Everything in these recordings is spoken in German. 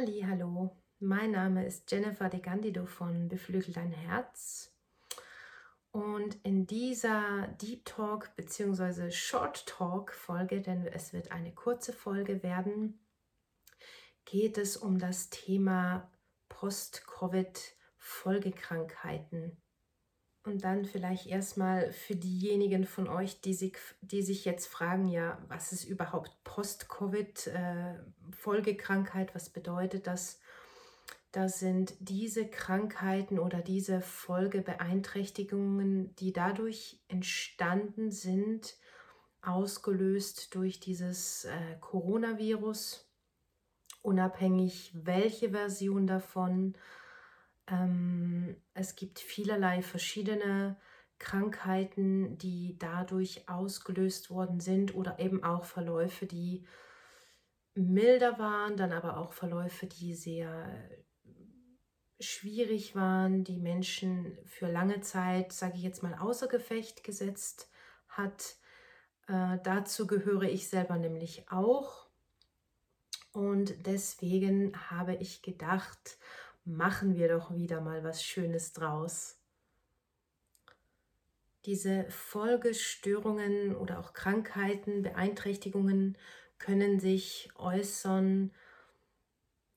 Hallo, mein Name ist Jennifer De Gandido von Beflügel dein Herz. Und in dieser Deep Talk bzw. Short Talk Folge, denn es wird eine kurze Folge werden, geht es um das Thema Post-Covid-Folgekrankheiten. Und dann vielleicht erstmal für diejenigen von euch, die sich, die sich jetzt fragen, ja, was ist überhaupt Post-Covid-Folgekrankheit? Äh, was bedeutet das? Da sind diese Krankheiten oder diese Folgebeeinträchtigungen, die dadurch entstanden sind, ausgelöst durch dieses äh, Coronavirus, unabhängig welche Version davon. Ähm, es gibt vielerlei verschiedene Krankheiten, die dadurch ausgelöst worden sind oder eben auch Verläufe, die milder waren, dann aber auch Verläufe, die sehr schwierig waren, die Menschen für lange Zeit, sage ich jetzt mal, außer Gefecht gesetzt hat. Äh, dazu gehöre ich selber nämlich auch. Und deswegen habe ich gedacht, machen wir doch wieder mal was Schönes draus. Diese Folgestörungen oder auch Krankheiten, Beeinträchtigungen können sich äußern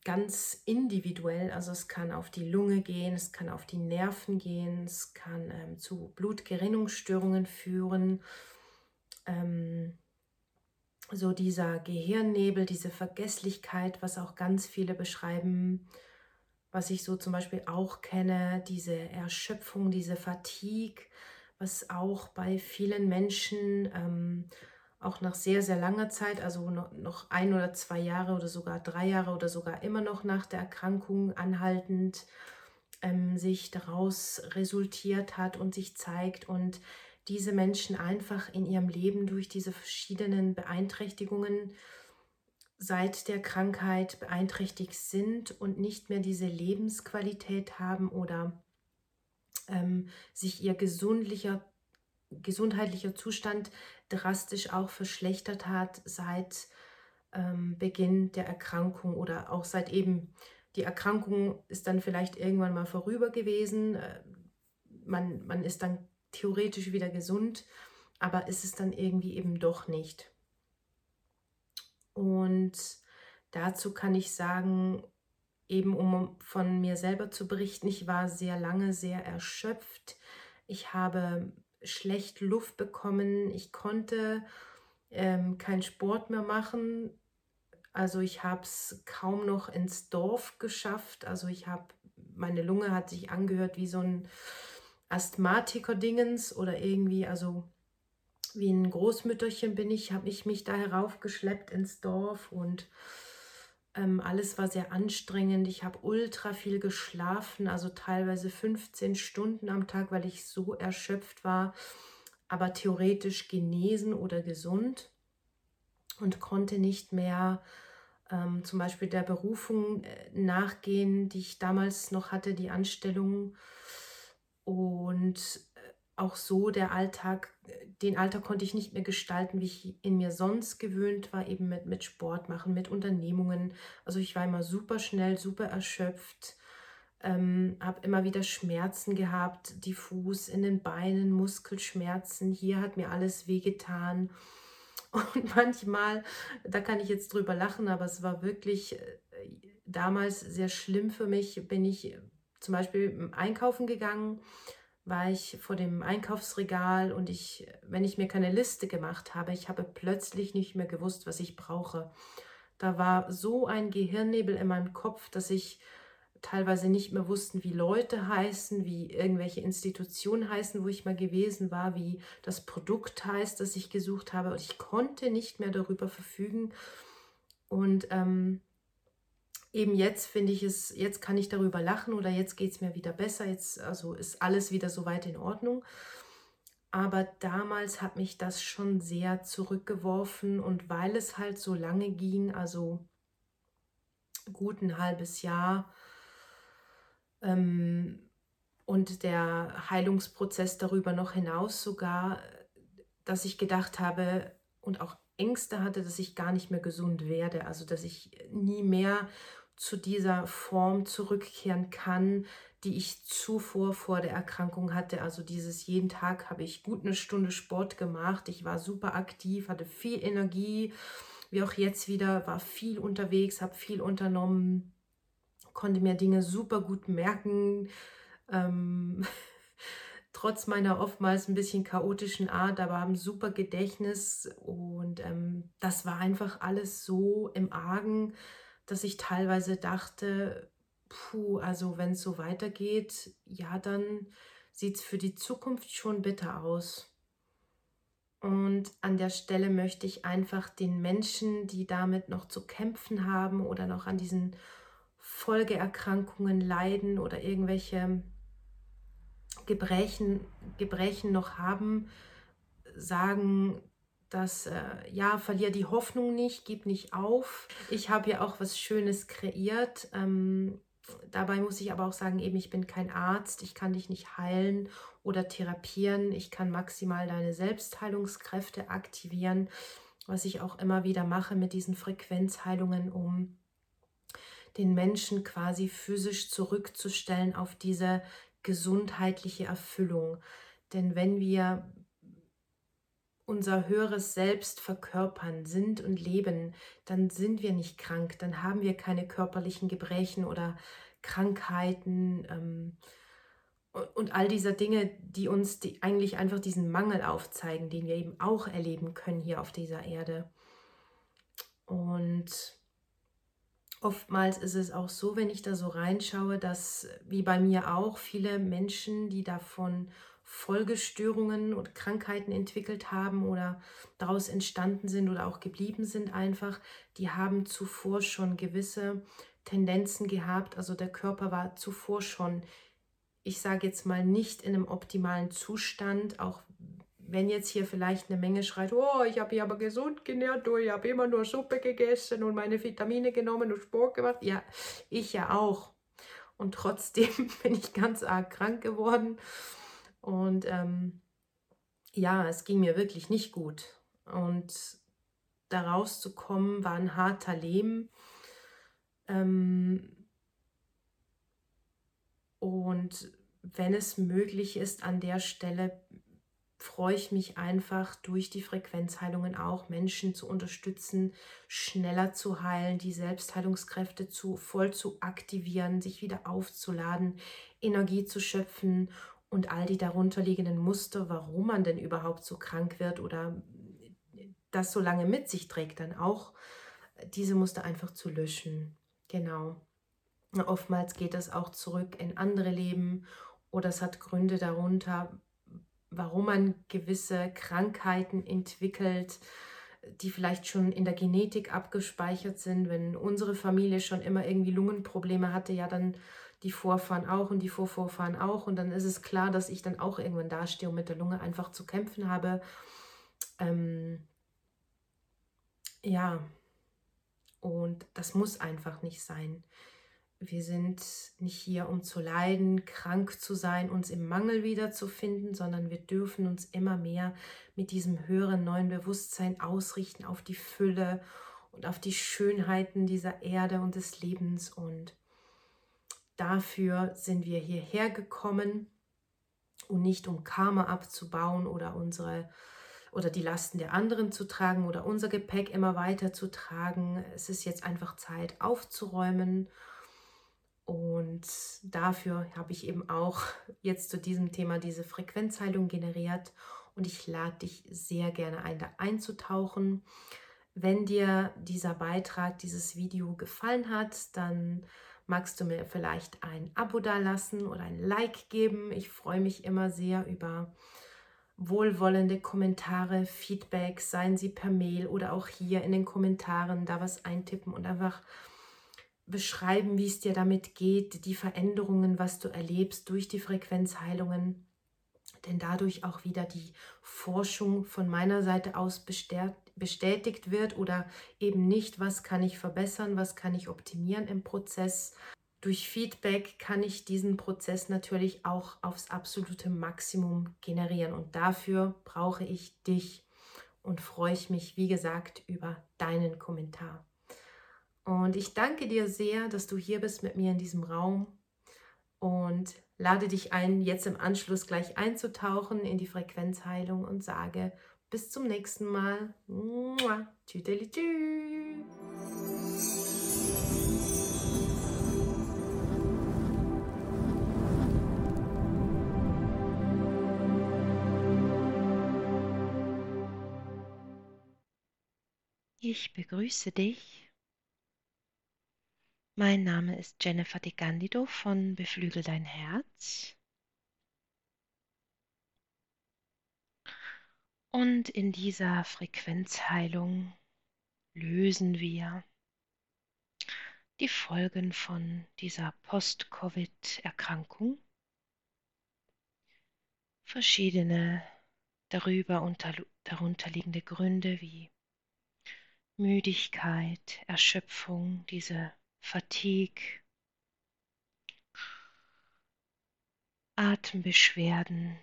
ganz individuell. Also es kann auf die Lunge gehen, es kann auf die Nerven gehen, es kann ähm, zu Blutgerinnungsstörungen führen. Ähm, so dieser Gehirnnebel, diese Vergesslichkeit, was auch ganz viele beschreiben, was ich so zum Beispiel auch kenne, diese Erschöpfung, diese Fatigue, was auch bei vielen Menschen ähm, auch nach sehr, sehr langer Zeit, also noch ein oder zwei Jahre oder sogar drei Jahre oder sogar immer noch nach der Erkrankung anhaltend ähm, sich daraus resultiert hat und sich zeigt und diese Menschen einfach in ihrem Leben durch diese verschiedenen Beeinträchtigungen seit der Krankheit beeinträchtigt sind und nicht mehr diese Lebensqualität haben oder ähm, sich ihr gesundlicher gesundheitlicher Zustand drastisch auch verschlechtert hat seit ähm, Beginn der Erkrankung oder auch seit eben die Erkrankung ist dann vielleicht irgendwann mal vorüber gewesen. Äh, man, man ist dann theoretisch wieder gesund, aber ist es dann irgendwie eben doch nicht. Und dazu kann ich sagen, eben um von mir selber zu berichten, ich war sehr lange sehr erschöpft. Ich habe schlecht Luft bekommen. Ich konnte ähm, keinen Sport mehr machen. Also ich habe es kaum noch ins Dorf geschafft. Also ich habe, meine Lunge hat sich angehört wie so ein Asthmatiker-Dingens oder irgendwie, also wie ein Großmütterchen bin ich, habe ich mich da heraufgeschleppt ins Dorf und ähm, alles war sehr anstrengend. Ich habe ultra viel geschlafen, also teilweise 15 Stunden am Tag, weil ich so erschöpft war, aber theoretisch genesen oder gesund und konnte nicht mehr ähm, zum Beispiel der Berufung äh, nachgehen, die ich damals noch hatte, die Anstellung. Und auch so der Alltag, den Alltag konnte ich nicht mehr gestalten, wie ich in mir sonst gewöhnt war, eben mit, mit Sport machen, mit Unternehmungen. Also ich war immer super schnell, super erschöpft, ähm, habe immer wieder Schmerzen gehabt, diffus in den Beinen, Muskelschmerzen. Hier hat mir alles wehgetan. Und manchmal, da kann ich jetzt drüber lachen, aber es war wirklich äh, damals sehr schlimm für mich, bin ich zum Beispiel einkaufen gegangen war ich vor dem Einkaufsregal und ich, wenn ich mir keine Liste gemacht habe, ich habe plötzlich nicht mehr gewusst, was ich brauche. Da war so ein Gehirnnebel in meinem Kopf, dass ich teilweise nicht mehr wussten, wie Leute heißen, wie irgendwelche Institutionen heißen, wo ich mal gewesen war, wie das Produkt heißt, das ich gesucht habe. Und ich konnte nicht mehr darüber verfügen. Und ähm, eben jetzt finde ich es, jetzt kann ich darüber lachen oder jetzt geht es mir wieder besser, jetzt also ist alles wieder so weit in Ordnung. Aber damals hat mich das schon sehr zurückgeworfen und weil es halt so lange ging, also gut ein halbes Jahr ähm, und der Heilungsprozess darüber noch hinaus sogar, dass ich gedacht habe und auch Ängste hatte, dass ich gar nicht mehr gesund werde, also dass ich nie mehr zu dieser Form zurückkehren kann, die ich zuvor vor der Erkrankung hatte. Also dieses jeden Tag habe ich gut eine Stunde Sport gemacht. Ich war super aktiv, hatte viel Energie, wie auch jetzt wieder, war viel unterwegs, habe viel unternommen, konnte mir Dinge super gut merken. Ähm, trotz meiner oftmals ein bisschen chaotischen Art, aber haben super Gedächtnis und ähm, das war einfach alles so im Argen, dass ich teilweise dachte, puh, also wenn es so weitergeht, ja, dann sieht es für die Zukunft schon bitter aus. Und an der Stelle möchte ich einfach den Menschen, die damit noch zu kämpfen haben oder noch an diesen Folgeerkrankungen leiden oder irgendwelche Gebrechen, Gebrechen noch haben, sagen, dass äh, ja, verlier die Hoffnung nicht, gib nicht auf. Ich habe ja auch was Schönes kreiert. Ähm, dabei muss ich aber auch sagen, eben ich bin kein Arzt, ich kann dich nicht heilen oder therapieren. Ich kann maximal deine Selbstheilungskräfte aktivieren, was ich auch immer wieder mache mit diesen Frequenzheilungen, um den Menschen quasi physisch zurückzustellen auf diese gesundheitliche Erfüllung. Denn wenn wir unser höheres Selbst verkörpern, sind und leben, dann sind wir nicht krank, dann haben wir keine körperlichen Gebrechen oder Krankheiten ähm, und, all dieser Dinge, die uns die eigentlich einfach diesen Mangel aufzeigen, den wir eben auch erleben können hier auf dieser Erde. Und Oftmals ist es auch so, wenn ich da so reinschaue, dass wie bei mir auch viele Menschen, die davon Folgestörungen und Krankheiten entwickelt haben oder daraus entstanden sind oder auch geblieben sind einfach, die haben zuvor schon gewisse Tendenzen gehabt. Also der Körper war zuvor schon, ich sage jetzt mal, nicht in einem optimalen Zustand, auch wenn jetzt hier vielleicht eine Menge schreit, oh, ich habe mich aber gesund genährt, oh, ich habe immer nur Suppe gegessen und meine Vitamine genommen und Sport gemacht. Ja, ich ja auch. Und trotzdem bin ich ganz arg krank geworden. Und ähm, ja, es ging mir wirklich nicht gut. Und da rauszukommen war ein harter Leben. Ähm, und wenn es möglich ist, an der Stelle freue ich mich einfach durch die Frequenzheilungen auch Menschen zu unterstützen, schneller zu heilen, die Selbstheilungskräfte zu voll zu aktivieren, sich wieder aufzuladen, Energie zu schöpfen und all die darunterliegenden Muster, warum man denn überhaupt so krank wird oder das so lange mit sich trägt, dann auch diese Muster einfach zu löschen. Genau. Oftmals geht das auch zurück in andere Leben oder es hat Gründe darunter, warum man gewisse Krankheiten entwickelt, die vielleicht schon in der Genetik abgespeichert sind. Wenn unsere Familie schon immer irgendwie Lungenprobleme hatte, ja, dann die Vorfahren auch und die Vorvorfahren auch. Und dann ist es klar, dass ich dann auch irgendwann dastehe und mit der Lunge einfach zu kämpfen habe. Ähm, ja, und das muss einfach nicht sein. Wir sind nicht hier, um zu leiden, krank zu sein, uns im Mangel wiederzufinden, sondern wir dürfen uns immer mehr mit diesem höheren neuen Bewusstsein ausrichten auf die Fülle und auf die Schönheiten dieser Erde und des Lebens. Und dafür sind wir hierher gekommen und nicht um Karma abzubauen oder unsere oder die Lasten der anderen zu tragen oder unser Gepäck immer weiter zu tragen. Es ist jetzt einfach Zeit aufzuräumen und dafür habe ich eben auch jetzt zu diesem Thema diese Frequenzheilung generiert und ich lade dich sehr gerne ein, da einzutauchen. Wenn dir dieser Beitrag, dieses Video gefallen hat, dann magst du mir vielleicht ein Abo dalassen oder ein Like geben. Ich freue mich immer sehr über wohlwollende Kommentare, Feedbacks, seien sie per Mail oder auch hier in den Kommentaren da was eintippen und einfach beschreiben, wie es dir damit geht, die Veränderungen, was du erlebst durch die Frequenzheilungen. Denn dadurch auch wieder die Forschung von meiner Seite aus bestätigt wird oder eben nicht, was kann ich verbessern, was kann ich optimieren im Prozess. Durch Feedback kann ich diesen Prozess natürlich auch aufs absolute Maximum generieren und dafür brauche ich dich und freue ich mich, wie gesagt, über deinen Kommentar. Und ich danke dir sehr, dass du hier bist mit mir in diesem Raum und lade dich ein, jetzt im Anschluss gleich einzutauchen in die Frequenzheilung und sage bis zum nächsten Mal. Tüdelitü. Ich begrüße dich. Mein Name ist Jennifer de Gandido von Beflügel dein Herz. Und in dieser Frequenzheilung lösen wir die Folgen von dieser Post-Covid-Erkrankung, verschiedene darüber unter, darunterliegende Gründe wie Müdigkeit, Erschöpfung, diese Fatigue, Atembeschwerden,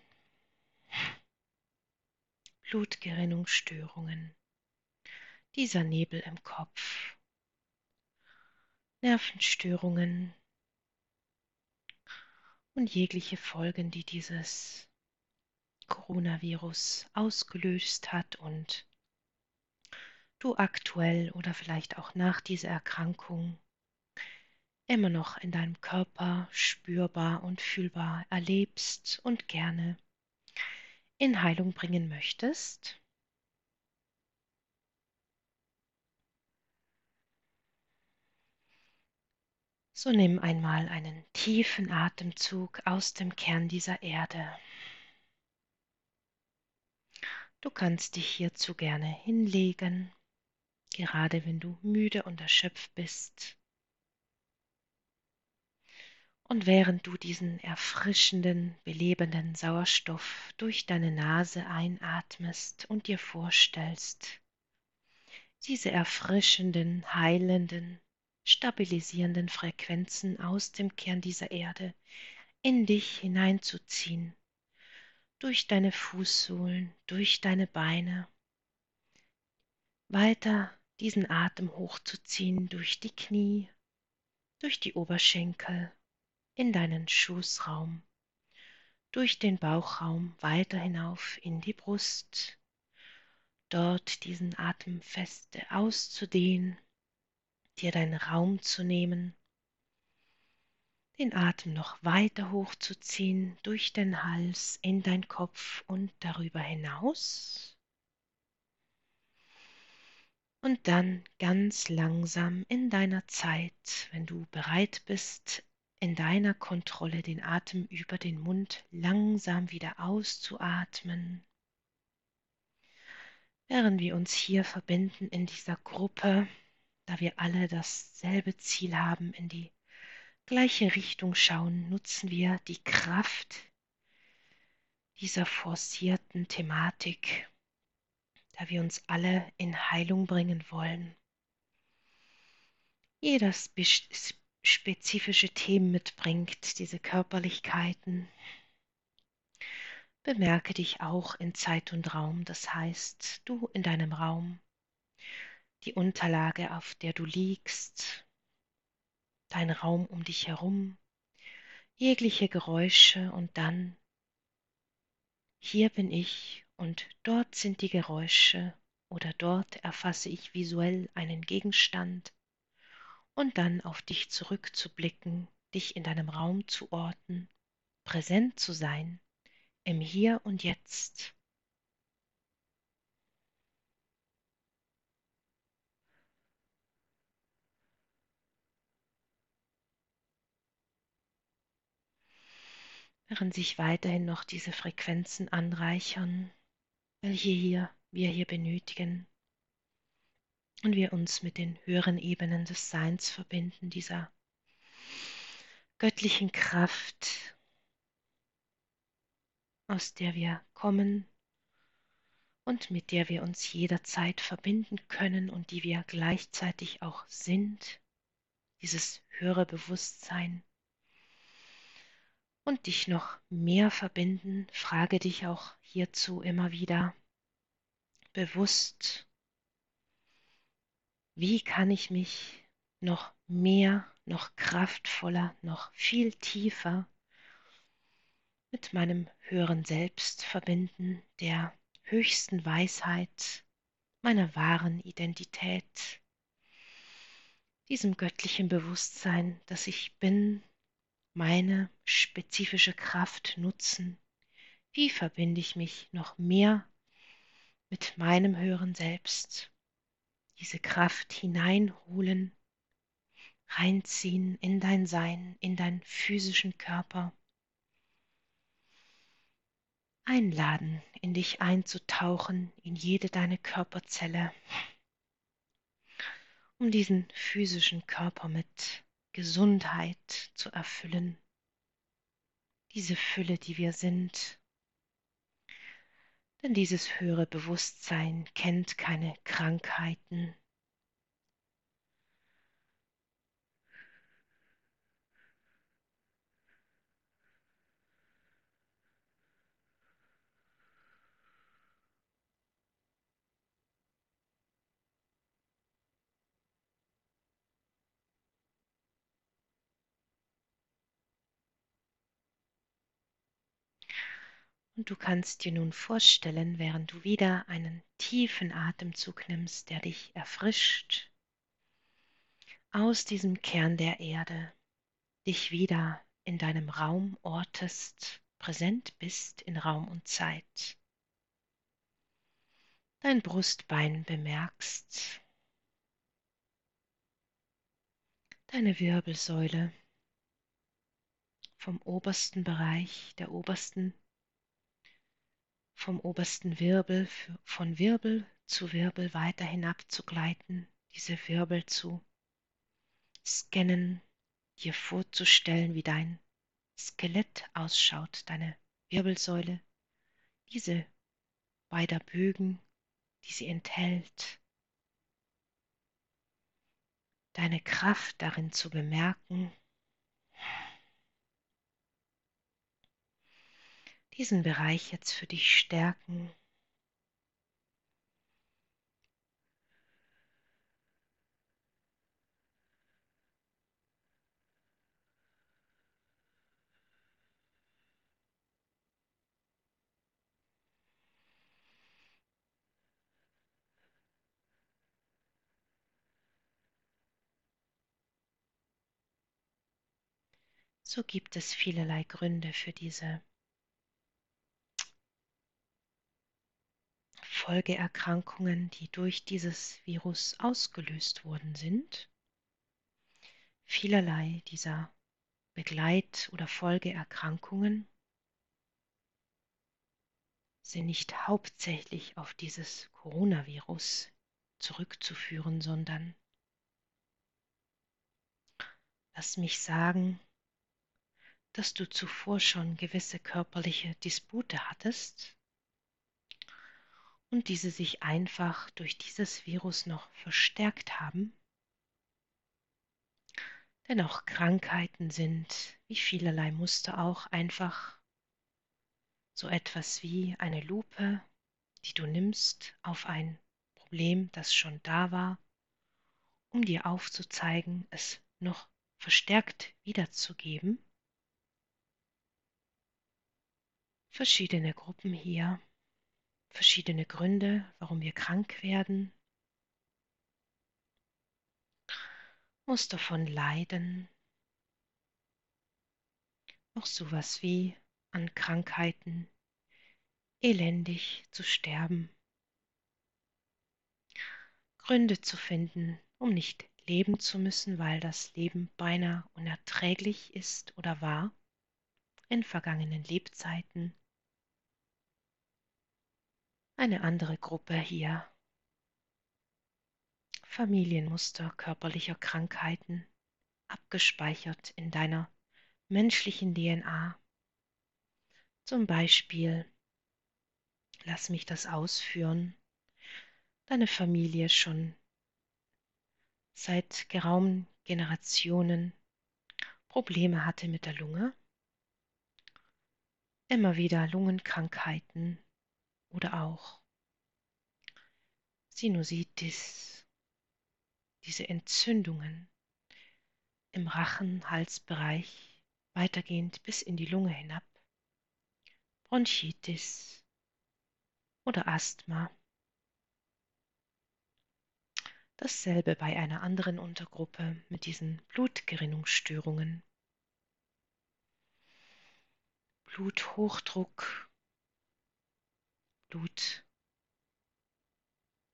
Blutgerinnungsstörungen, dieser Nebel im Kopf, Nervenstörungen. Und jegliche Folgen, die dieses Coronavirus ausgelöst hat und du aktuell oder vielleicht auch nach dieser Erkrankung immer noch in deinem Körper spürbar und fühlbar erlebst und gerne in Heilung bringen möchtest. So nimm einmal einen tiefen Atemzug aus dem Kern dieser Erde. Du kannst dich hierzu gerne hinlegen gerade wenn du müde und erschöpft bist. Und während du diesen erfrischenden, belebenden Sauerstoff durch deine Nase einatmest und dir vorstellst, diese erfrischenden, heilenden, stabilisierenden Frequenzen aus dem Kern dieser Erde in dich hineinzuziehen, durch deine Fußsohlen, durch deine Beine, weiter diesen Atem hochzuziehen durch die Knie, durch die Oberschenkel, in deinen Schoßraum, durch den Bauchraum weiter hinauf in die Brust, dort diesen Atem feste auszudehnen, dir deinen Raum zu nehmen, den Atem noch weiter hochzuziehen durch den Hals in dein Kopf und darüber hinaus. Und dann ganz langsam in deiner Zeit, wenn du bereit bist, in deiner Kontrolle den Atem über den Mund langsam wieder auszuatmen. Während wir uns hier verbinden in dieser Gruppe, da wir alle dasselbe Ziel haben, in die gleiche Richtung schauen, nutzen wir die Kraft dieser forcierten Thematik da wir uns alle in Heilung bringen wollen. Jeder spezifische Themen mitbringt, diese Körperlichkeiten. Bemerke dich auch in Zeit und Raum, das heißt, du in deinem Raum, die Unterlage, auf der du liegst, dein Raum um dich herum, jegliche Geräusche und dann, hier bin ich und dort sind die Geräusche oder dort erfasse ich visuell einen Gegenstand und dann auf dich zurückzublicken, dich in deinem Raum zu orten, präsent zu sein, im Hier und Jetzt. Während sich weiterhin noch diese Frequenzen anreichern, welche hier, wir hier benötigen. Und wir uns mit den höheren Ebenen des Seins verbinden, dieser göttlichen Kraft, aus der wir kommen und mit der wir uns jederzeit verbinden können und die wir gleichzeitig auch sind, dieses höhere Bewusstsein. Und dich noch mehr verbinden, frage dich auch hierzu immer wieder bewusst, wie kann ich mich noch mehr, noch kraftvoller, noch viel tiefer mit meinem höheren Selbst verbinden, der höchsten Weisheit, meiner wahren Identität, diesem göttlichen Bewusstsein, dass ich bin, meine spezifische Kraft nutzen. Wie verbinde ich mich noch mehr mit meinem höheren Selbst? Diese Kraft hineinholen, reinziehen in dein Sein, in deinen physischen Körper. Einladen, in dich einzutauchen, in jede deine Körperzelle, um diesen physischen Körper mit Gesundheit zu erfüllen. Diese Fülle, die wir sind. Denn dieses höhere Bewusstsein kennt keine Krankheiten. Und du kannst dir nun vorstellen, während du wieder einen tiefen Atemzug nimmst, der dich erfrischt, aus diesem Kern der Erde, dich wieder in deinem Raum ortest, präsent bist in Raum und Zeit. Dein Brustbein bemerkst, deine Wirbelsäule vom obersten Bereich, der obersten vom obersten Wirbel, von Wirbel zu Wirbel weiter hinab zu gleiten, diese Wirbel zu scannen, dir vorzustellen, wie dein Skelett ausschaut, deine Wirbelsäule, diese beider Bögen, die sie enthält, deine Kraft darin zu bemerken, diesen Bereich jetzt für dich stärken. So gibt es vielerlei Gründe für diese Folgeerkrankungen, die durch dieses Virus ausgelöst worden sind. Vielerlei dieser Begleit- oder Folgeerkrankungen sind nicht hauptsächlich auf dieses Coronavirus zurückzuführen, sondern lass mich sagen, dass du zuvor schon gewisse körperliche Dispute hattest und diese sich einfach durch dieses Virus noch verstärkt haben. Denn auch Krankheiten sind, wie vielerlei Muster auch, einfach so etwas wie eine Lupe, die du nimmst auf ein Problem, das schon da war, um dir aufzuzeigen, es noch verstärkt wiederzugeben verschiedene Gruppen hier, verschiedene Gründe, warum wir krank werden, muss davon leiden, noch sowas wie an Krankheiten elendig zu sterben, Gründe zu finden, um nicht leben zu müssen, weil das Leben beinahe unerträglich ist oder war. In vergangenen Lebzeiten eine andere Gruppe hier. Familienmuster körperlicher Krankheiten, abgespeichert in deiner menschlichen DNA. Zum Beispiel, lass mich das ausführen, deine Familie schon seit geraumen Generationen Probleme hatte mit der Lunge, immer wieder Lungenkrankheiten, oder auch Sinusitis, diese Entzündungen im Rachen-Halsbereich, weitergehend bis in die Lunge hinab, Bronchitis oder Asthma. Dasselbe bei einer anderen Untergruppe mit diesen Blutgerinnungsstörungen. Bluthochdruck,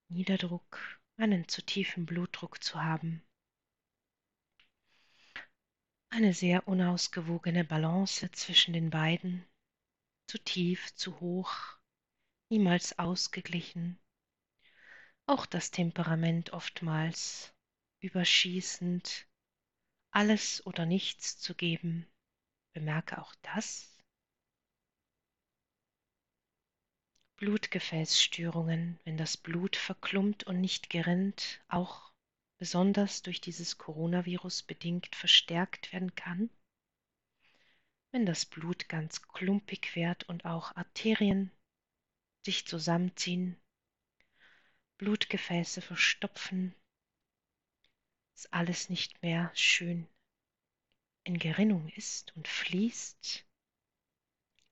Blutniederdruck, einen zu tiefen Blutdruck zu haben. Eine sehr unausgewogene Balance zwischen den beiden, zu tief, zu hoch, niemals ausgeglichen auch das Temperament oftmals überschießend, alles oder nichts zu geben. Bemerke auch das. Blutgefäßstörungen, wenn das Blut verklumpt und nicht gerinnt, auch besonders durch dieses Coronavirus bedingt verstärkt werden kann. Wenn das Blut ganz klumpig wird und auch Arterien sich zusammenziehen, Blutgefäße verstopfen, dass alles nicht mehr schön in Gerinnung ist und fließt,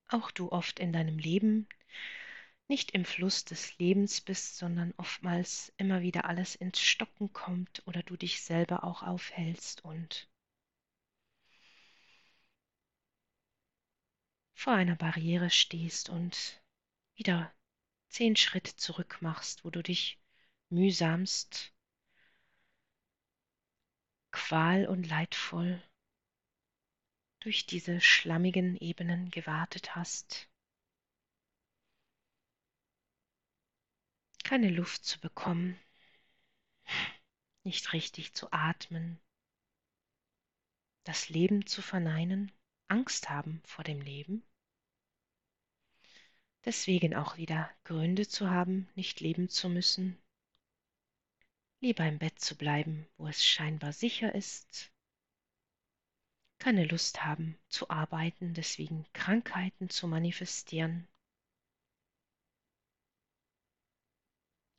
auch du oft in deinem Leben nicht im Fluss des Lebens bist, sondern oftmals immer wieder alles ins Stocken kommt oder du dich selber auch aufhältst und vor einer Barriere stehst und wieder zehn Schritte zurück machst, wo du dich mühsamst, qual und leidvoll durch diese schlammigen Ebenen gewartet hast, keine Luft zu bekommen, nicht richtig zu atmen, das Leben zu verneinen, Angst haben vor dem Leben, deswegen auch wieder Gründe zu haben, nicht leben zu müssen, lieber im Bett zu bleiben, wo es scheinbar sicher ist, keine Lust haben zu arbeiten, deswegen Krankheiten zu manifestieren.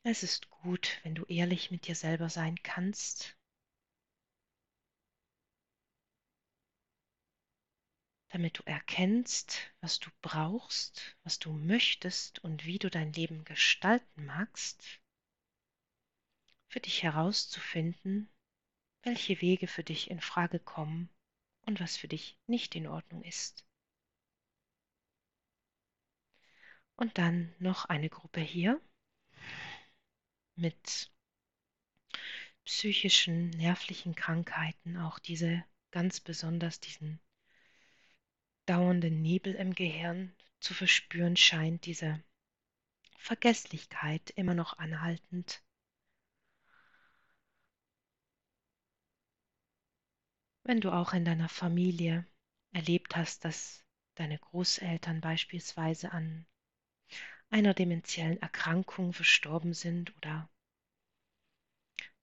Es ist gut, wenn du ehrlich mit dir selber sein kannst, damit du erkennst, was du brauchst, was du möchtest und wie du dein Leben gestalten magst. Für dich herauszufinden, welche Wege für dich in Frage kommen und was für dich nicht in Ordnung ist. Und dann noch eine Gruppe hier mit psychischen, nervlichen Krankheiten, auch diese ganz besonders diesen dauernden Nebel im Gehirn zu verspüren scheint, diese Vergesslichkeit immer noch anhaltend Wenn du auch in deiner Familie erlebt hast, dass deine Großeltern beispielsweise an einer dementiellen Erkrankung verstorben sind oder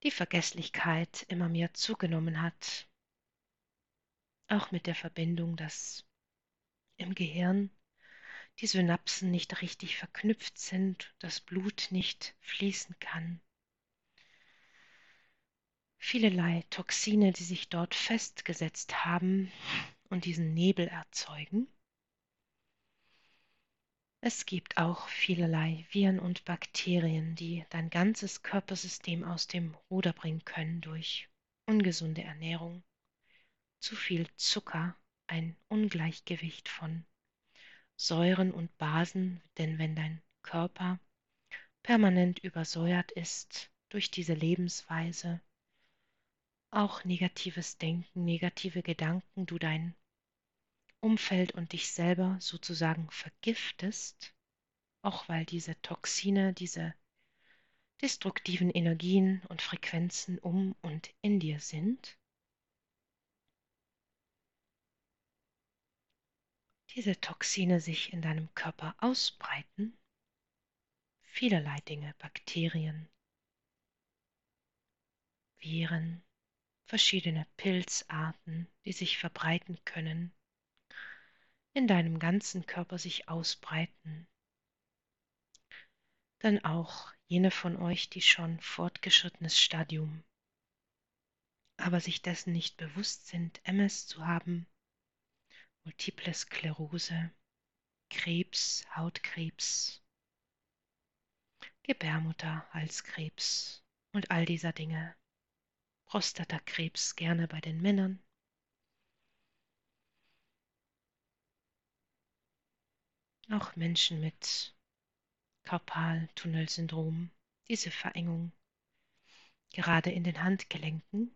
die Vergesslichkeit immer mehr zugenommen hat, auch mit der Verbindung, dass im Gehirn die Synapsen nicht richtig verknüpft sind, das Blut nicht fließen kann, vielerlei Toxine, die sich dort festgesetzt haben und diesen Nebel erzeugen. Es gibt auch vielerlei Viren und Bakterien, die dein ganzes Körpersystem aus dem Ruder bringen können durch ungesunde Ernährung, zu viel Zucker, ein Ungleichgewicht von Säuren und Basen, denn wenn dein Körper permanent übersäuert ist durch diese Lebensweise, auch negatives Denken, negative Gedanken, du dein Umfeld und dich selber sozusagen vergiftest, auch weil diese Toxine, diese destruktiven Energien und Frequenzen um und in dir sind. Diese Toxine sich in deinem Körper ausbreiten, vielerlei Dinge, Bakterien, Viren, verschiedene Pilzarten, die sich verbreiten können, in deinem ganzen Körper sich ausbreiten. Dann auch jene von euch, die schon fortgeschrittenes Stadium aber sich dessen nicht bewusst sind, MS zu haben, Multiple Sklerose, Krebs, Hautkrebs, Gebärmutter, Halskrebs und all dieser Dinge. Prostatakrebs gerne bei den Männern. Auch Menschen mit Karpaltunnelsyndrom, diese Verengung gerade in den Handgelenken.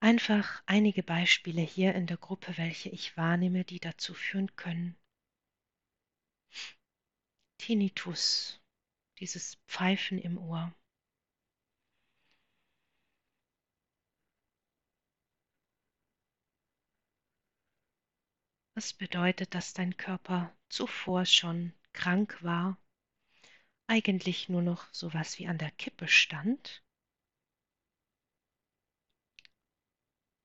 Einfach einige Beispiele hier in der Gruppe, welche ich wahrnehme, die dazu führen können. Tinnitus, dieses Pfeifen im Ohr. Was bedeutet, dass dein Körper zuvor schon krank war, eigentlich nur noch sowas wie an der Kippe stand?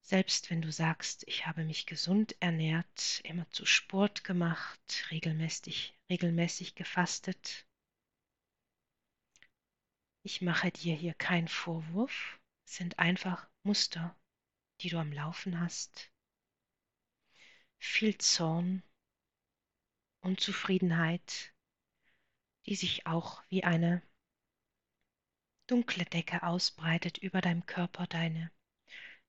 Selbst wenn du sagst, ich habe mich gesund ernährt, immer zu Sport gemacht, regelmäßig, regelmäßig gefastet, ich mache dir hier keinen Vorwurf, es sind einfach Muster, die du am Laufen hast viel Zorn, Unzufriedenheit, die sich auch wie eine dunkle Decke ausbreitet über deinem Körper, deine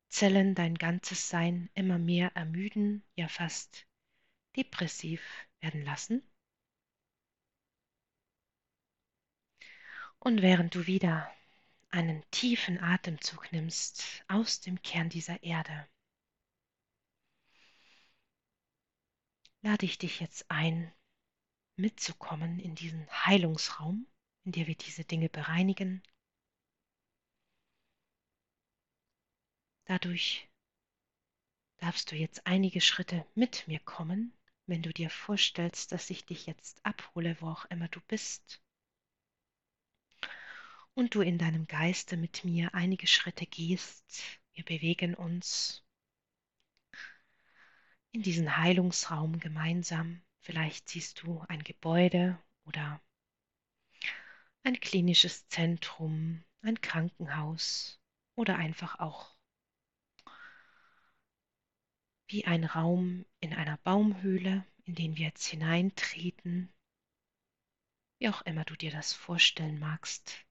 Zellen, dein ganzes Sein immer mehr ermüden, ja fast depressiv werden lassen. Und während du wieder einen tiefen Atemzug nimmst aus dem Kern dieser Erde, lade ich dich jetzt ein, mitzukommen in diesen Heilungsraum, in dem wir diese Dinge bereinigen. Dadurch darfst du jetzt einige Schritte mit mir kommen, wenn du dir vorstellst, dass ich dich jetzt abhole, wo auch immer du bist. Und du in deinem Geiste mit mir einige Schritte gehst. Wir bewegen uns in diesen Heilungsraum gemeinsam. Vielleicht siehst du ein Gebäude oder ein klinisches Zentrum, ein Krankenhaus oder einfach auch wie ein Raum in einer Baumhöhle, in den wir jetzt hineintreten, wie auch immer du dir das vorstellen magst.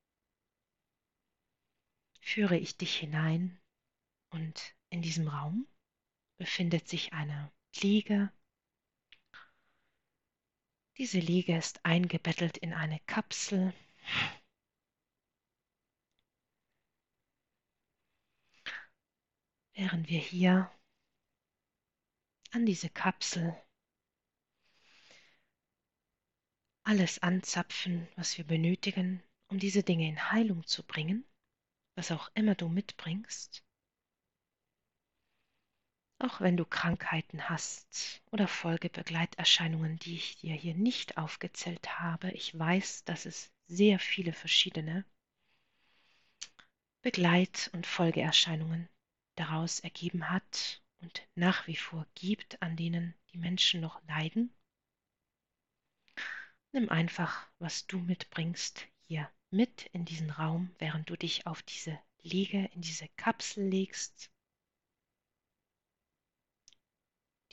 Führe ich dich hinein und in diesem Raum befindet sich eine Liege. Diese Liege ist eingebettelt in eine Kapsel. Während wir hier an diese Kapsel alles anzapfen, was wir benötigen, um diese Dinge in Heilung zu bringen, was auch immer du mitbringst, auch wenn du Krankheiten hast oder Folgebegleiterscheinungen, die ich dir hier nicht aufgezählt habe, ich weiß, dass es sehr viele verschiedene Begleit- und Folgeerscheinungen daraus ergeben hat und nach wie vor gibt, an denen die Menschen noch leiden. Nimm einfach, was du mitbringst, hier mit in diesen Raum, während du dich auf diese Liege, in diese Kapsel legst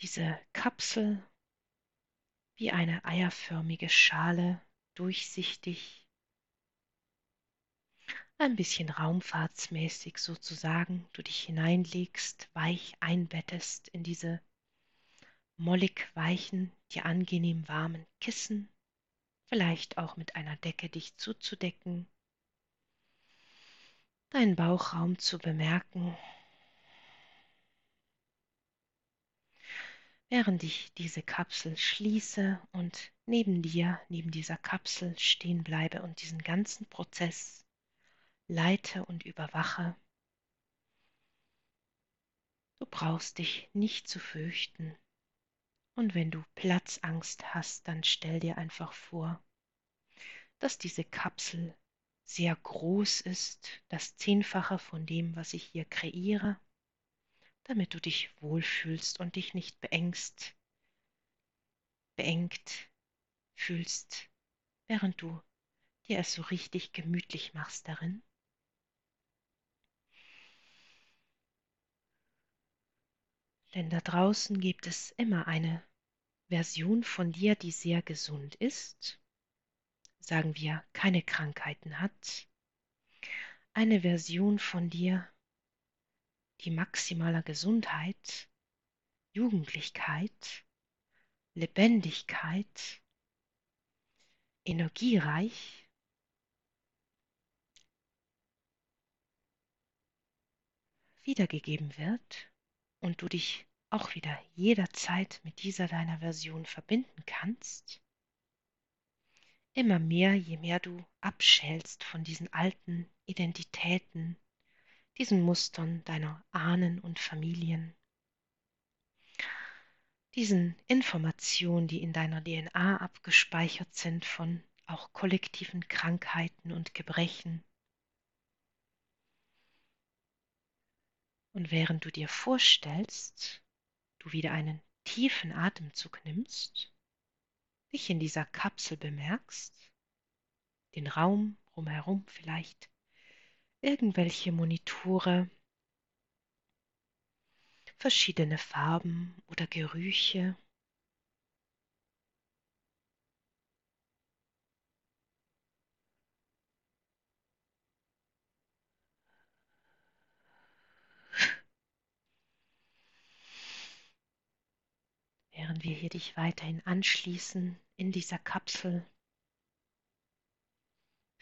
diese Kapsel wie eine eierförmige Schale, durchsichtig, ein bisschen raumfahrtsmäßig sozusagen, du dich hineinlegst, weich einbettest in diese mollig weichen, dir angenehm warmen Kissen, vielleicht auch mit einer Decke dich zuzudecken, deinen Bauchraum zu bemerken, während ich diese Kapsel schließe und neben dir, neben dieser Kapsel stehen bleibe und diesen ganzen Prozess leite und überwache. Du brauchst dich nicht zu fürchten. Und wenn du Platzangst hast, dann stell dir einfach vor, dass diese Kapsel sehr groß ist, das Zehnfache von dem, was ich hier kreiere damit du dich wohlfühlst und dich nicht beengst, beengt fühlst, während du dir es so richtig gemütlich machst darin. Denn da draußen gibt es immer eine Version von dir, die sehr gesund ist, sagen wir, keine Krankheiten hat, eine Version von dir, die maximaler Gesundheit, Jugendlichkeit, Lebendigkeit, energiereich, wiedergegeben wird und du dich auch wieder jederzeit mit dieser deiner Version verbinden kannst, immer mehr, je mehr du abschälst von diesen alten Identitäten, diesen Mustern deiner Ahnen und Familien, diesen Informationen, die in deiner DNA abgespeichert sind von auch kollektiven Krankheiten und Gebrechen. Und während du dir vorstellst, du wieder einen tiefen Atemzug nimmst, dich in dieser Kapsel bemerkst, den Raum rumherum vielleicht, irgendwelche Monitore, verschiedene Farben oder Gerüche. Während wir hier dich weiterhin anschließen in dieser Kapsel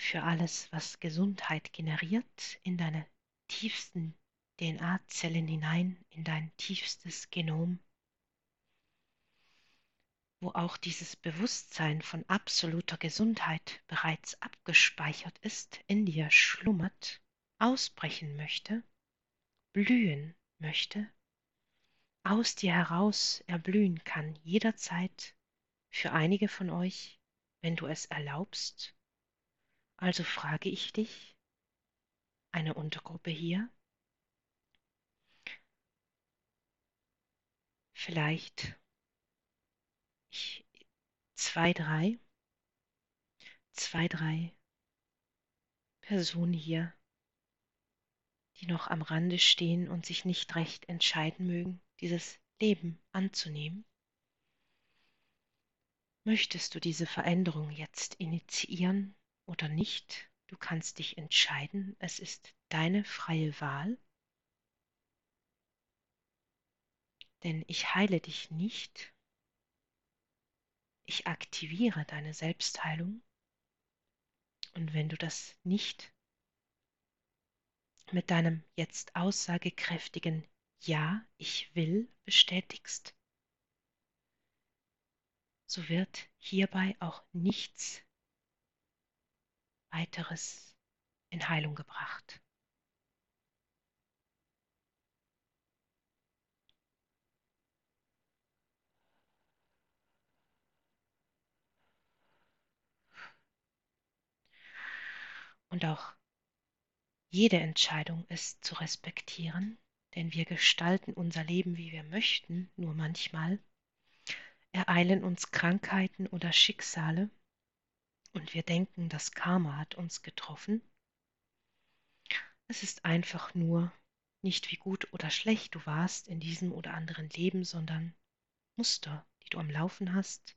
für alles, was Gesundheit generiert, in deine tiefsten DNA-Zellen hinein, in dein tiefstes Genom, wo auch dieses Bewusstsein von absoluter Gesundheit bereits abgespeichert ist, in dir schlummert, ausbrechen möchte, blühen möchte, aus dir heraus erblühen kann, jederzeit für einige von euch, wenn du es erlaubst. Also frage ich dich, eine Untergruppe hier, vielleicht ich, zwei, drei, zwei, drei Personen hier, die noch am Rande stehen und sich nicht recht entscheiden mögen, dieses Leben anzunehmen. Möchtest du diese Veränderung jetzt initiieren oder nicht? Du kannst dich entscheiden. Es ist deine freie Wahl. Denn ich heile dich nicht. Ich aktiviere deine Selbstheilung. Und wenn du das nicht mit deinem jetzt aussagekräftigen Ja, ich will bestätigst, so wird hierbei auch nichts weiteres in Heilung gebracht. Und auch jede Entscheidung ist zu respektieren, denn wir gestalten unser Leben, wie wir möchten, nur manchmal ereilen uns Krankheiten oder Schicksale und wir denken, das Karma hat uns getroffen. Es ist einfach nur nicht wie gut oder schlecht du warst in diesem oder anderen Leben, sondern Muster, die du am Laufen hast,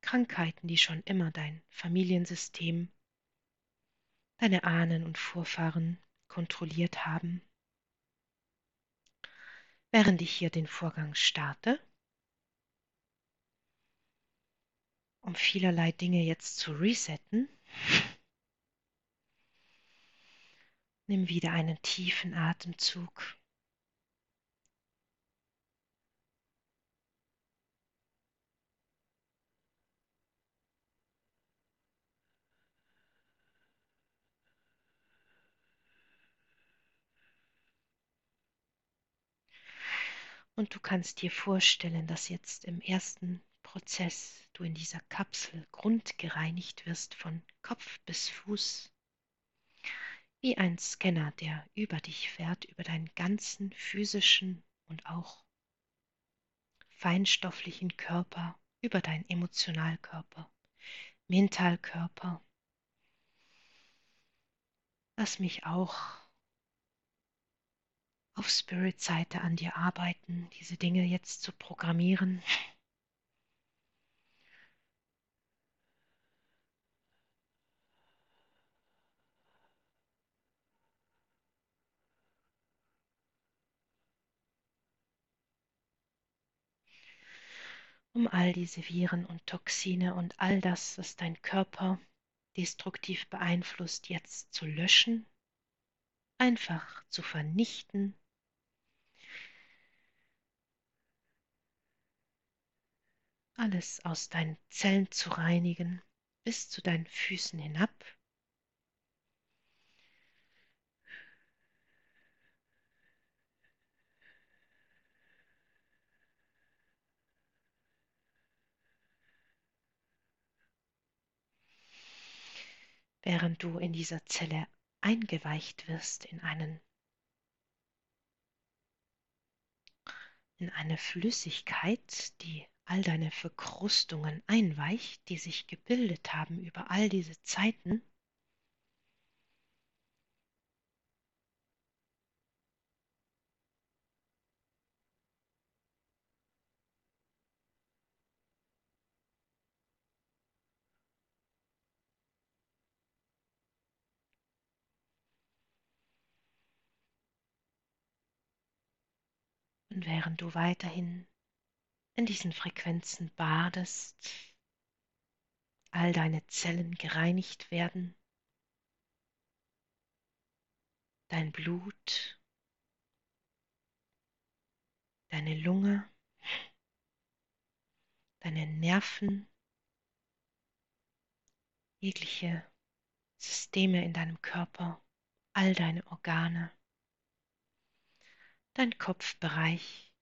Krankheiten, die schon immer dein Familiensystem deine Ahnen und Vorfahren kontrolliert haben. Während ich hier den Vorgang starte, um vielerlei Dinge jetzt zu resetten, nimm wieder einen tiefen Atemzug. Und du kannst dir vorstellen, dass jetzt im ersten Prozess du in dieser Kapsel grundgereinigt wirst von Kopf bis Fuß, wie ein Scanner, der über dich fährt, über deinen ganzen physischen und auch feinstofflichen Körper, über deinen Emotionalkörper, Mentalkörper. Lass mich auch auf Spirit-Seite an dir arbeiten, diese Dinge jetzt zu programmieren. Um all diese Viren und Toxine und all das, was dein Körper destruktiv beeinflusst, jetzt zu löschen, einfach zu vernichten. Alles aus deinen Zellen zu reinigen, bis zu deinen Füßen hinab. Während du in dieser Zelle eingeweicht wirst in einen in eine Flüssigkeit, die all deine Verkrustungen einweicht, die sich gebildet haben über all diese Zeiten, Während du weiterhin in diesen Frequenzen badest, all deine Zellen gereinigt werden, dein Blut, deine Lunge, deine Nerven, jegliche Systeme in deinem Körper, all deine Organe dein Kopfbereich.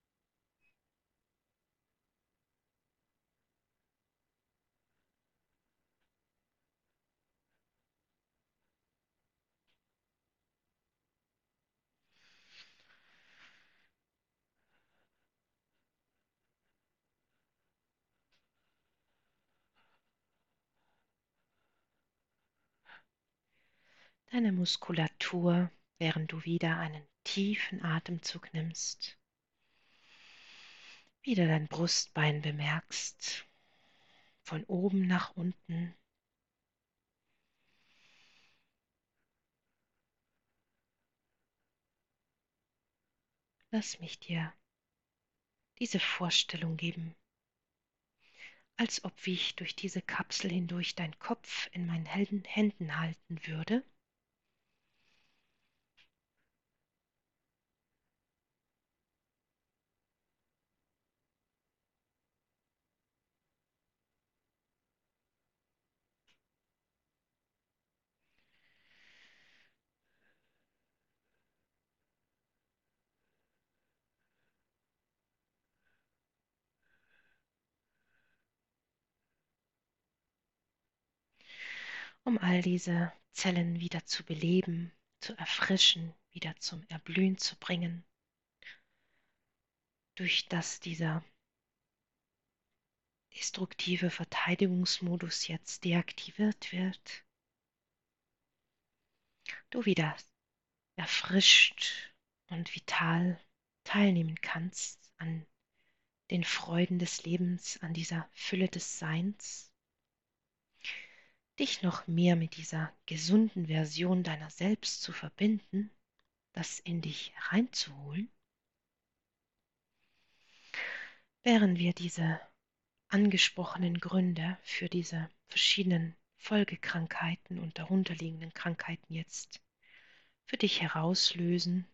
Deine Muskulatur, während du wieder einen tiefen Atemzug nimmst, wieder dein Brustbein bemerkst, von oben nach unten. Lass mich dir diese Vorstellung geben, als ob ich durch diese Kapsel hindurch dein Kopf in meinen Händen halten würde um all diese Zellen wieder zu beleben, zu erfrischen, wieder zum Erblühen zu bringen, durch das dieser destruktive Verteidigungsmodus jetzt deaktiviert wird, du wieder erfrischt und vital teilnehmen kannst an den Freuden des Lebens, an dieser Fülle des Seins dich noch mehr mit dieser gesunden Version deiner selbst zu verbinden, das in dich reinzuholen, während wir diese angesprochenen Gründe für diese verschiedenen Folgekrankheiten und darunterliegenden Krankheiten jetzt für dich herauslösen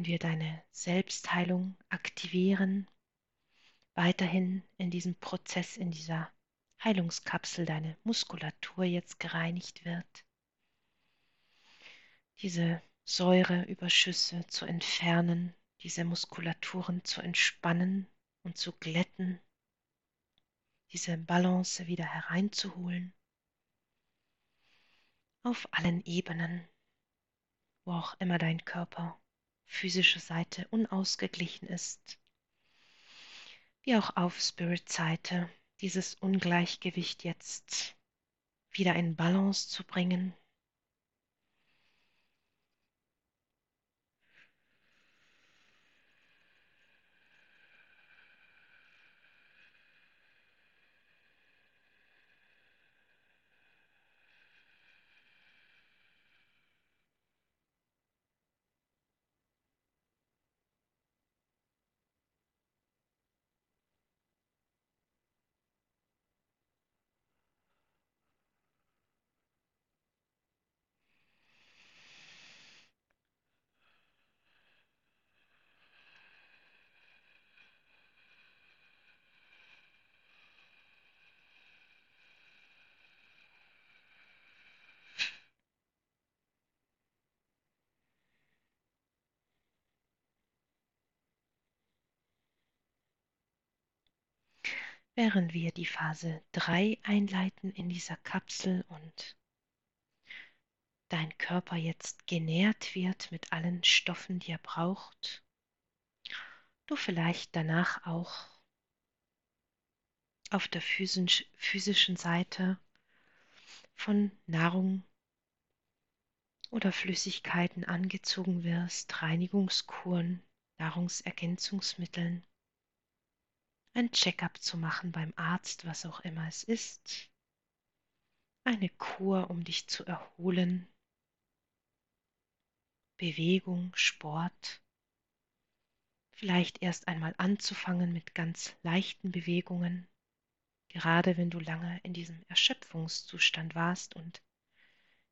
und wir deine Selbstheilung aktivieren, weiterhin in diesem Prozess, in dieser Heilungskapsel, deine Muskulatur jetzt gereinigt wird. Diese Säureüberschüsse zu entfernen, diese Muskulaturen zu entspannen und zu glätten, diese Balance wieder hereinzuholen. Auf allen Ebenen, wo auch immer dein Körper physische Seite unausgeglichen ist, wie auch auf Spirit-Seite, dieses Ungleichgewicht jetzt wieder in Balance zu bringen, während wir die Phase 3 einleiten in dieser Kapsel und dein Körper jetzt genährt wird mit allen Stoffen, die er braucht, du vielleicht danach auch auf der physischen Seite von Nahrung oder Flüssigkeiten angezogen wirst, Reinigungskuren, Nahrungsergänzungsmitteln, ein Checkup zu machen beim Arzt, was auch immer es ist, eine Kur, um dich zu erholen, Bewegung, Sport, vielleicht erst einmal anzufangen mit ganz leichten Bewegungen, gerade wenn du lange in diesem Erschöpfungszustand warst und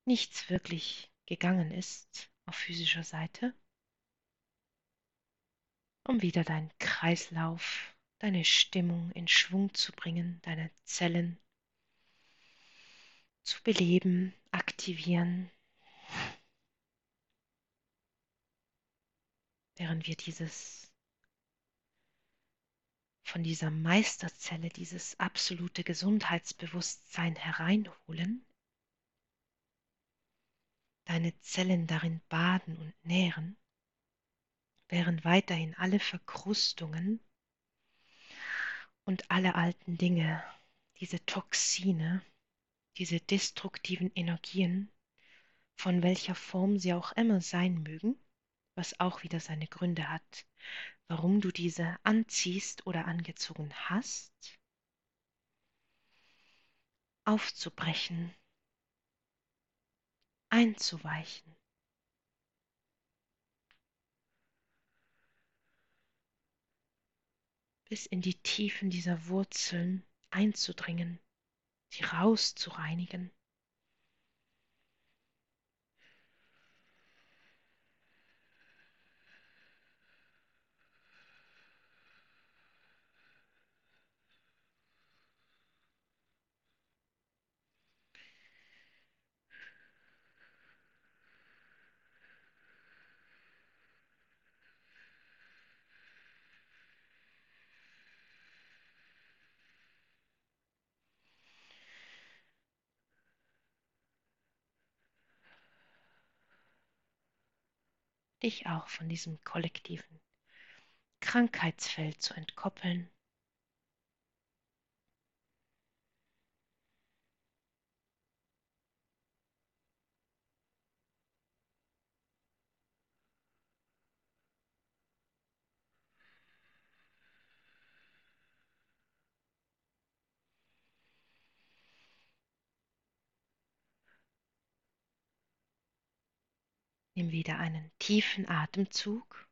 nichts wirklich gegangen ist auf physischer Seite, um wieder deinen Kreislauf deine Stimmung in Schwung zu bringen, deine Zellen zu beleben, aktivieren, während wir dieses von dieser Meisterzelle, dieses absolute Gesundheitsbewusstsein hereinholen, deine Zellen darin baden und nähren, während weiterhin alle Verkrustungen und alle alten Dinge, diese Toxine, diese destruktiven Energien, von welcher Form sie auch immer sein mögen, was auch wieder seine Gründe hat, warum du diese anziehst oder angezogen hast, aufzubrechen, einzuweichen. Bis in die Tiefen dieser Wurzeln einzudringen, sie rauszureinigen. Dich auch von diesem kollektiven Krankheitsfeld zu entkoppeln. Nimm wieder einen tiefen Atemzug.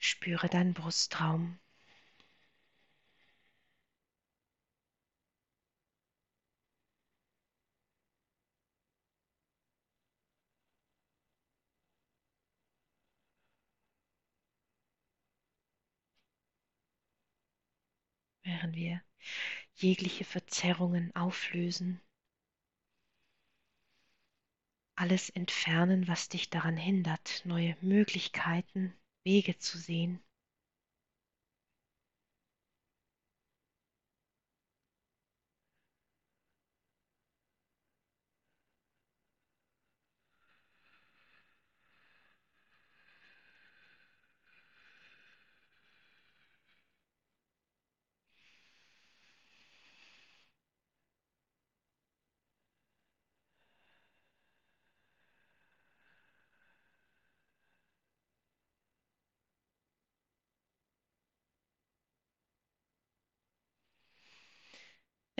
Spüre deinen Brustraum. während wir jegliche Verzerrungen auflösen, alles entfernen, was dich daran hindert, neue Möglichkeiten, Wege zu sehen.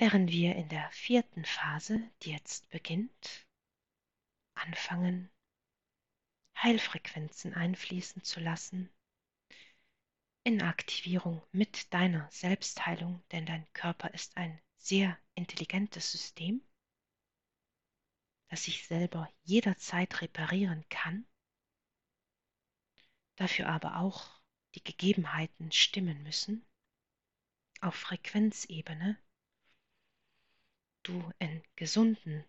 Während wir in der vierten Phase, die jetzt beginnt, anfangen, Heilfrequenzen einfließen zu lassen, in Aktivierung mit deiner Selbstheilung, denn dein Körper ist ein sehr intelligentes System, das sich selber jederzeit reparieren kann, dafür aber auch die Gegebenheiten stimmen müssen, auf Frequenzebene du in gesunden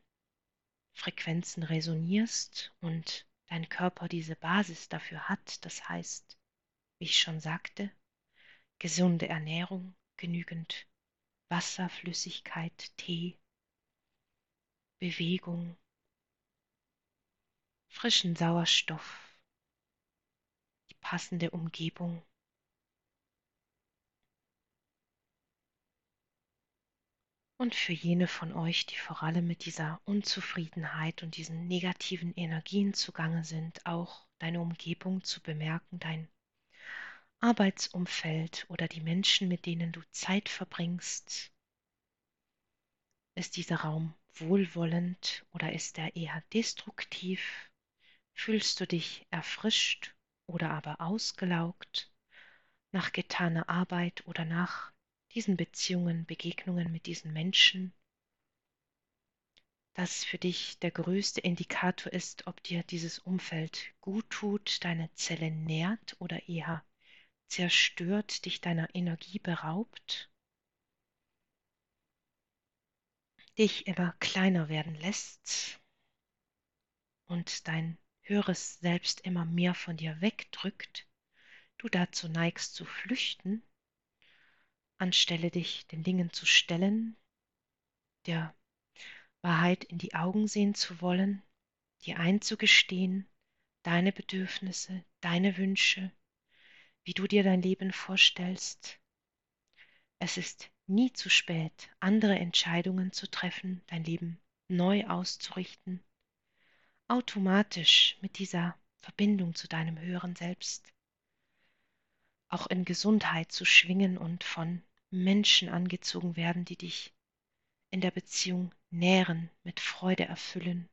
Frequenzen resonierst und dein Körper diese Basis dafür hat, das heißt, wie ich schon sagte, gesunde Ernährung, genügend Wasser, Flüssigkeit, Tee, Bewegung, frischen Sauerstoff, die passende Umgebung Und für jene von euch, die vor allem mit dieser Unzufriedenheit und diesen negativen Energien zugange sind, auch deine Umgebung zu bemerken, dein Arbeitsumfeld oder die Menschen, mit denen du Zeit verbringst. Ist dieser Raum wohlwollend oder ist er eher destruktiv? Fühlst du dich erfrischt oder aber ausgelaugt nach getaner Arbeit oder nach diesen Beziehungen, Begegnungen mit diesen Menschen, das für dich der größte Indikator ist, ob dir dieses Umfeld gut tut, deine Zelle nährt oder eher zerstört, dich deiner Energie beraubt, dich immer kleiner werden lässt und dein höheres Selbst immer mehr von dir wegdrückt, du dazu neigst zu flüchten anstelle dich den Dingen zu stellen, der Wahrheit in die Augen sehen zu wollen, dir einzugestehen, deine Bedürfnisse, deine Wünsche, wie du dir dein Leben vorstellst. Es ist nie zu spät, andere Entscheidungen zu treffen, dein Leben neu auszurichten, automatisch mit dieser Verbindung zu deinem höheren Selbst, auch in Gesundheit zu schwingen und von Menschen angezogen werden, die dich in der Beziehung nähren, mit Freude erfüllen,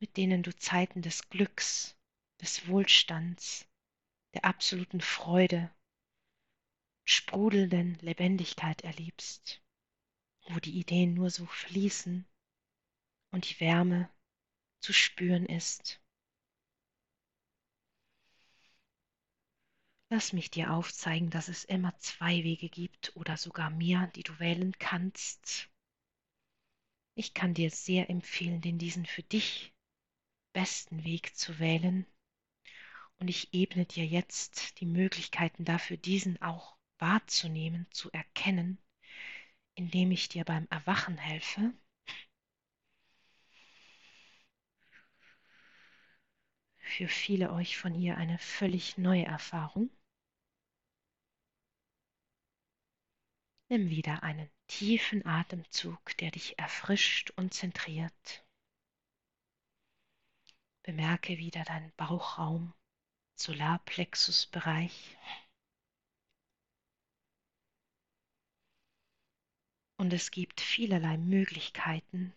mit denen du Zeiten des Glücks, des Wohlstands, der absoluten Freude, sprudelnden Lebendigkeit erlebst, wo die Ideen nur so fließen und die Wärme zu spüren ist. Lass mich dir aufzeigen, dass es immer zwei Wege gibt oder sogar mehr, die du wählen kannst. Ich kann dir sehr empfehlen, den diesen für dich besten Weg zu wählen. Und ich ebne dir jetzt die Möglichkeiten dafür, diesen auch wahrzunehmen, zu erkennen, indem ich dir beim Erwachen helfe. Für viele euch von hier eine völlig neue Erfahrung. Nimm wieder einen tiefen Atemzug, der dich erfrischt und zentriert. Bemerke wieder deinen Bauchraum, Solarplexusbereich. Und es gibt vielerlei Möglichkeiten.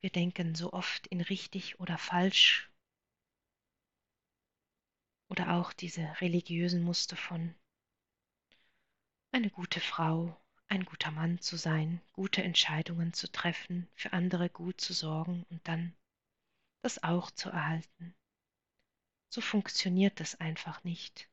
Wir denken so oft in richtig oder falsch oder auch diese religiösen Muster von eine gute Frau, ein guter Mann zu sein, gute Entscheidungen zu treffen, für andere gut zu sorgen und dann das auch zu erhalten. So funktioniert das einfach nicht.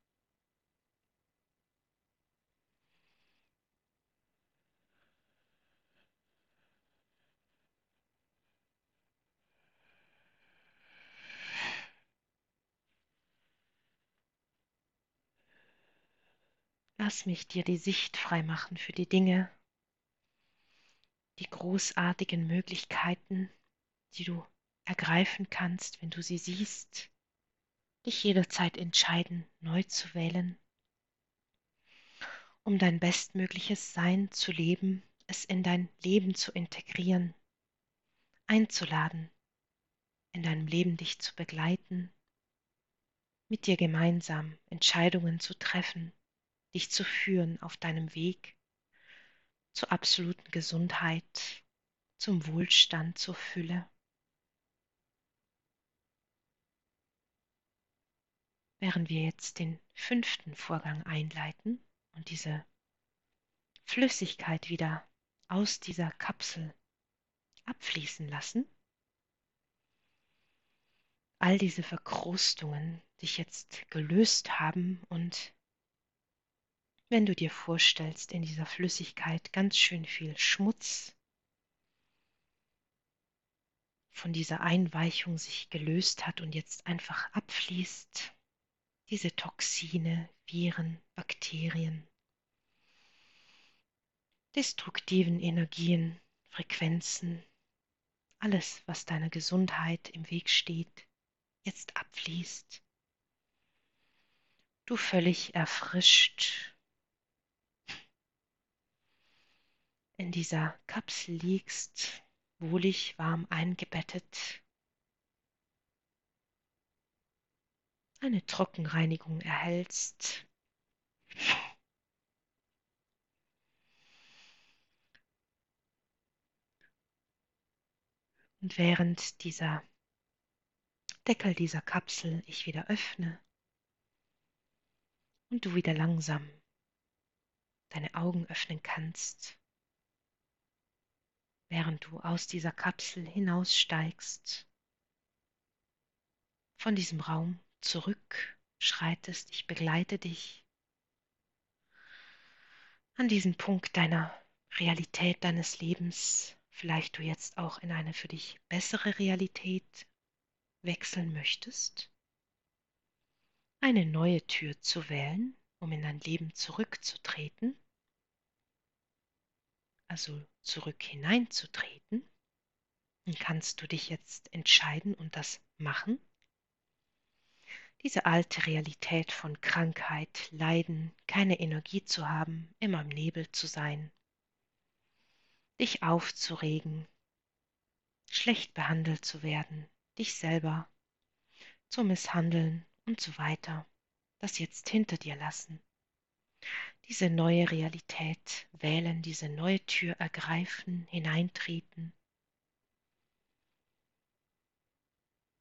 Lass mich dir die Sicht freimachen für die Dinge, die großartigen Möglichkeiten, die du ergreifen kannst, wenn du sie siehst, dich jederzeit entscheiden, neu zu wählen, um dein bestmögliches Sein zu leben, es in dein Leben zu integrieren, einzuladen, in deinem Leben dich zu begleiten, mit dir gemeinsam Entscheidungen zu treffen, dich zu führen auf deinem Weg zur absoluten Gesundheit, zum Wohlstand, zur Fülle. Während wir jetzt den fünften Vorgang einleiten und diese Flüssigkeit wieder aus dieser Kapsel abfließen lassen, all diese Verkrustungen dich jetzt gelöst haben und wenn du dir vorstellst, in dieser Flüssigkeit ganz schön viel Schmutz von dieser Einweichung sich gelöst hat und jetzt einfach abfließt, diese Toxine, Viren, Bakterien, destruktiven Energien, Frequenzen, alles, was deiner Gesundheit im Weg steht, jetzt abfließt. Du völlig erfrischt in dieser Kapsel liegst, wohlig warm eingebettet, eine Trockenreinigung erhältst. Und während dieser Deckel dieser Kapsel ich wieder öffne und du wieder langsam deine Augen öffnen kannst, während du aus dieser Kapsel hinaussteigst, von diesem Raum zurückschreitest, ich begleite dich an diesen Punkt deiner Realität deines Lebens, vielleicht du jetzt auch in eine für dich bessere Realität wechseln möchtest, eine neue Tür zu wählen, um in dein Leben zurückzutreten, also zurück hineinzutreten, dann kannst du dich jetzt entscheiden und das machen. Diese alte Realität von Krankheit, Leiden, keine Energie zu haben, immer im Nebel zu sein, dich aufzuregen, schlecht behandelt zu werden, dich selber zu misshandeln und so weiter, das jetzt hinter dir lassen diese neue Realität wählen, diese neue Tür ergreifen, hineintreten.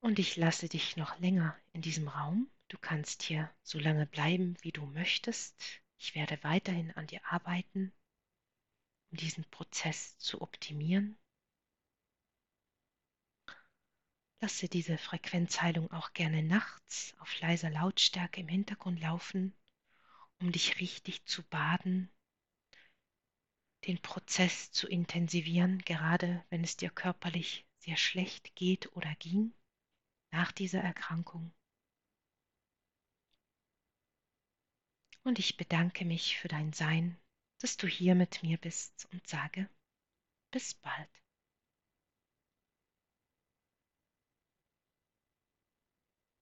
Und ich lasse dich noch länger in diesem Raum. Du kannst hier so lange bleiben, wie du möchtest. Ich werde weiterhin an dir arbeiten, um diesen Prozess zu optimieren. Lasse diese Frequenzheilung auch gerne nachts auf leiser Lautstärke im Hintergrund laufen um dich richtig zu baden, den Prozess zu intensivieren, gerade wenn es dir körperlich sehr schlecht geht oder ging nach dieser Erkrankung. Und ich bedanke mich für dein Sein, dass du hier mit mir bist und sage, bis bald.